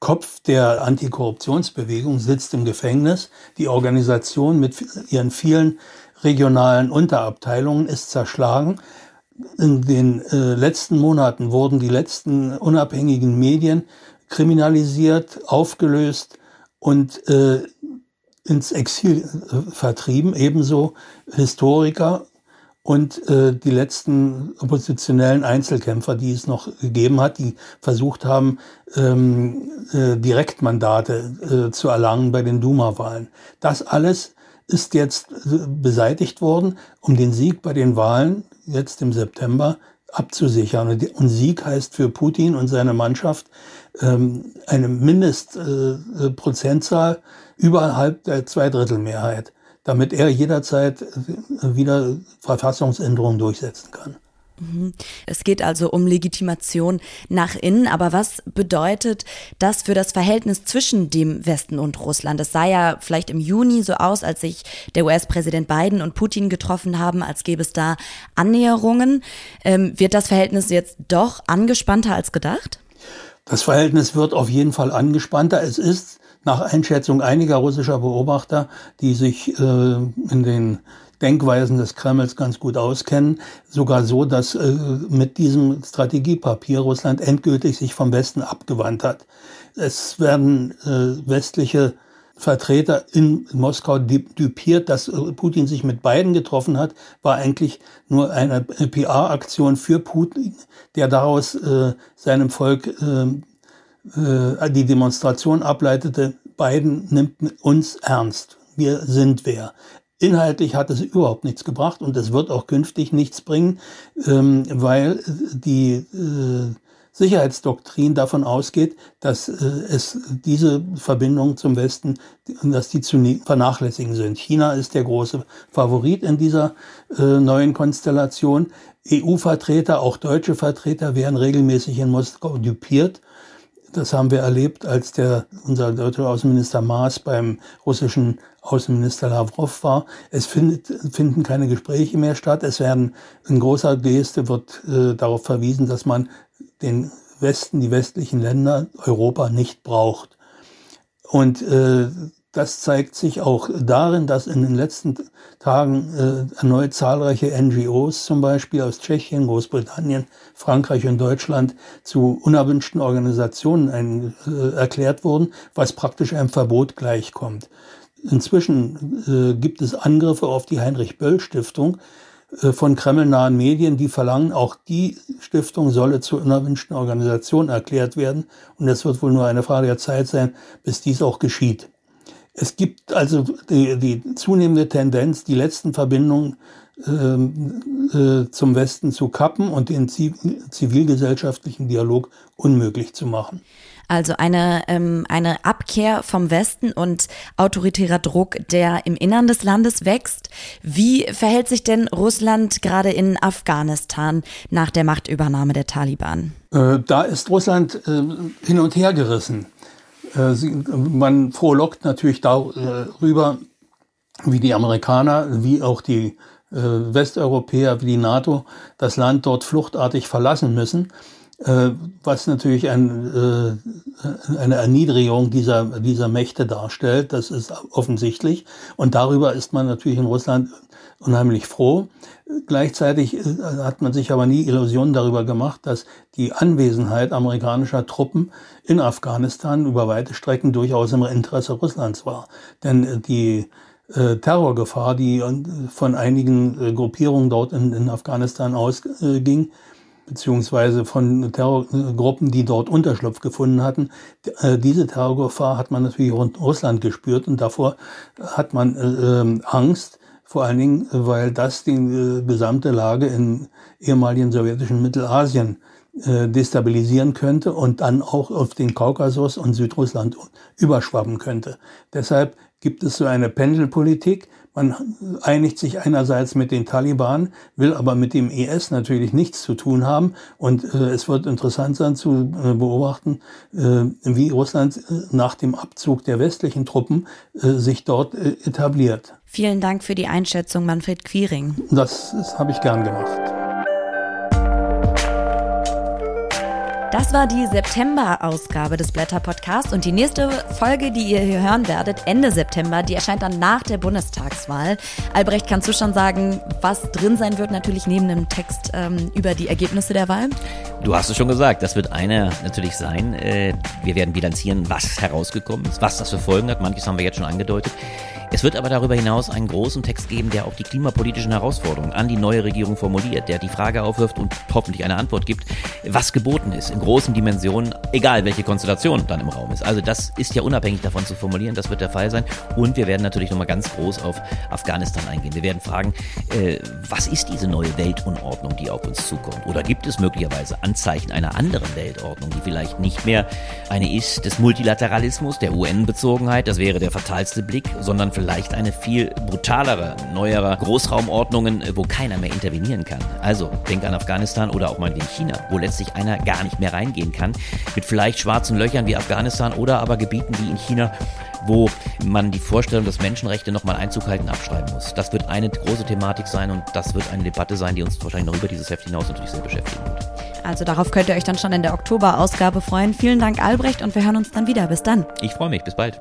Kopf der Antikorruptionsbewegung sitzt im Gefängnis. Die Organisation mit ihren vielen regionalen Unterabteilungen ist zerschlagen. In den äh, letzten Monaten wurden die letzten unabhängigen Medien kriminalisiert, aufgelöst und äh, ins Exil äh, vertrieben, ebenso Historiker und äh, die letzten oppositionellen Einzelkämpfer, die es noch gegeben hat, die versucht haben, ähm, äh, Direktmandate äh, zu erlangen bei den Duma-Wahlen. Das alles ist jetzt beseitigt worden, um den Sieg bei den Wahlen jetzt im September abzusichern. Und Sieg heißt für Putin und seine Mannschaft ähm, eine Mindestprozentzahl äh, überhalb der Zweidrittelmehrheit, damit er jederzeit wieder Verfassungsänderungen durchsetzen kann. Mhm. Es geht also um Legitimation nach innen, aber was bedeutet das für das Verhältnis zwischen dem Westen und Russland? Es sah ja vielleicht im Juni so aus, als sich der US-Präsident Biden und Putin getroffen haben, als gäbe es da Annäherungen. Ähm, wird das Verhältnis jetzt doch angespannter als gedacht? Das Verhältnis wird auf jeden Fall angespannter. Es ist nach Einschätzung einiger russischer Beobachter, die sich äh, in den Denkweisen des Kremls ganz gut auskennen. Sogar so, dass äh, mit diesem Strategiepapier Russland endgültig sich vom Westen abgewandt hat. Es werden äh, westliche Vertreter in Moskau dupiert, dass äh, Putin sich mit beiden getroffen hat, war eigentlich nur eine PR-Aktion für Putin, der daraus äh, seinem Volk äh, äh, die Demonstration ableitete. Biden nimmt uns ernst. Wir sind wer. Inhaltlich hat es überhaupt nichts gebracht und es wird auch künftig nichts bringen, ähm, weil die äh, Sicherheitsdoktrin davon ausgeht, dass äh, es diese Verbindungen zum Westen, dass die zu vernachlässigen sind. China ist der große Favorit in dieser äh, neuen Konstellation. EU-Vertreter, auch deutsche Vertreter werden regelmäßig in Moskau dupiert das haben wir erlebt, als der, unser deutscher Außenminister Maas beim russischen Außenminister Lavrov war. Es findet, finden keine Gespräche mehr statt. Es werden in großer Geste wird äh, darauf verwiesen, dass man den Westen, die westlichen Länder, Europa nicht braucht. Und äh, das zeigt sich auch darin, dass in den letzten Tagen äh, erneut zahlreiche NGOs, zum Beispiel aus Tschechien, Großbritannien, Frankreich und Deutschland, zu unerwünschten Organisationen ein, äh, erklärt wurden, was praktisch einem Verbot gleichkommt. Inzwischen äh, gibt es Angriffe auf die Heinrich-Böll-Stiftung äh, von kremlnahen Medien, die verlangen, auch die Stiftung solle zur unerwünschten Organisation erklärt werden. Und es wird wohl nur eine Frage der Zeit sein, bis dies auch geschieht. Es gibt also die, die zunehmende Tendenz, die letzten Verbindungen ähm, äh, zum Westen zu kappen und den zivilgesellschaftlichen Dialog unmöglich zu machen. Also eine, ähm, eine Abkehr vom Westen und autoritärer Druck, der im Innern des Landes wächst. Wie verhält sich denn Russland gerade in Afghanistan nach der Machtübernahme der Taliban? Äh, da ist Russland äh, hin und her gerissen. Äh, man frohlockt natürlich darüber, wie die Amerikaner, wie auch die äh, Westeuropäer, wie die NATO das Land dort fluchtartig verlassen müssen, äh, was natürlich ein, eine Erniedrigung dieser, dieser Mächte darstellt. Das ist offensichtlich. Und darüber ist man natürlich in Russland unheimlich froh. Gleichzeitig äh, hat man sich aber nie Illusionen darüber gemacht, dass die Anwesenheit amerikanischer Truppen in Afghanistan über weite Strecken durchaus im Interesse Russlands war. Denn äh, die äh, Terrorgefahr, die von einigen Gruppierungen dort in, in Afghanistan ausging, beziehungsweise von Terrorgruppen, die dort Unterschlupf gefunden hatten. Diese Terrorgefahr hat man natürlich rund Russland gespürt und davor hat man äh, Angst, vor allen Dingen, weil das die äh, gesamte Lage in ehemaligen sowjetischen Mittelasien äh, destabilisieren könnte und dann auch auf den Kaukasus und Südrussland überschwappen könnte. Deshalb gibt es so eine Pendelpolitik. Man einigt sich einerseits mit den Taliban, will aber mit dem IS natürlich nichts zu tun haben. Und äh, es wird interessant sein zu äh, beobachten, äh, wie Russland äh, nach dem Abzug der westlichen Truppen äh, sich dort äh, etabliert. Vielen Dank für die Einschätzung, Manfred Quiring. Das, das habe ich gern gemacht. Das war die September-Ausgabe des Blätter-Podcasts und die nächste Folge, die ihr hier hören werdet, Ende September, die erscheint dann nach der Bundestagswahl. Albrecht, kannst du schon sagen, was drin sein wird, natürlich neben dem Text ähm, über die Ergebnisse der Wahl? Du hast es schon gesagt, das wird einer natürlich sein. Äh, wir werden bilanzieren, was herausgekommen ist, was das für Folgen hat. Manches haben wir jetzt schon angedeutet. Es wird aber darüber hinaus einen großen Text geben, der auch die klimapolitischen Herausforderungen an die neue Regierung formuliert, der die Frage aufwirft und hoffentlich eine Antwort gibt, was geboten ist in großen Dimensionen, egal welche Konstellation dann im Raum ist. Also das ist ja unabhängig davon zu formulieren, das wird der Fall sein. Und wir werden natürlich nochmal ganz groß auf Afghanistan eingehen. Wir werden fragen, äh, was ist diese neue Weltunordnung, die auf uns zukommt? Oder gibt es möglicherweise Anzeichen einer anderen Weltordnung, die vielleicht nicht mehr eine ist des Multilateralismus, der UN-Bezogenheit, das wäre der fatalste Blick, sondern vielleicht eine viel brutalere, neuere Großraumordnungen, wo keiner mehr intervenieren kann. Also denk an Afghanistan oder auch mal in China, wo letztlich einer gar nicht mehr reingehen kann, mit vielleicht schwarzen Löchern wie Afghanistan oder aber Gebieten wie in China, wo man die Vorstellung, dass Menschenrechte nochmal Einzug halten, abschreiben muss. Das wird eine große Thematik sein und das wird eine Debatte sein, die uns wahrscheinlich noch über dieses Heft hinaus natürlich sehr beschäftigen wird. Also darauf könnt ihr euch dann schon in der Oktober-Ausgabe freuen. Vielen Dank, Albrecht, und wir hören uns dann wieder. Bis dann. Ich freue mich. Bis bald.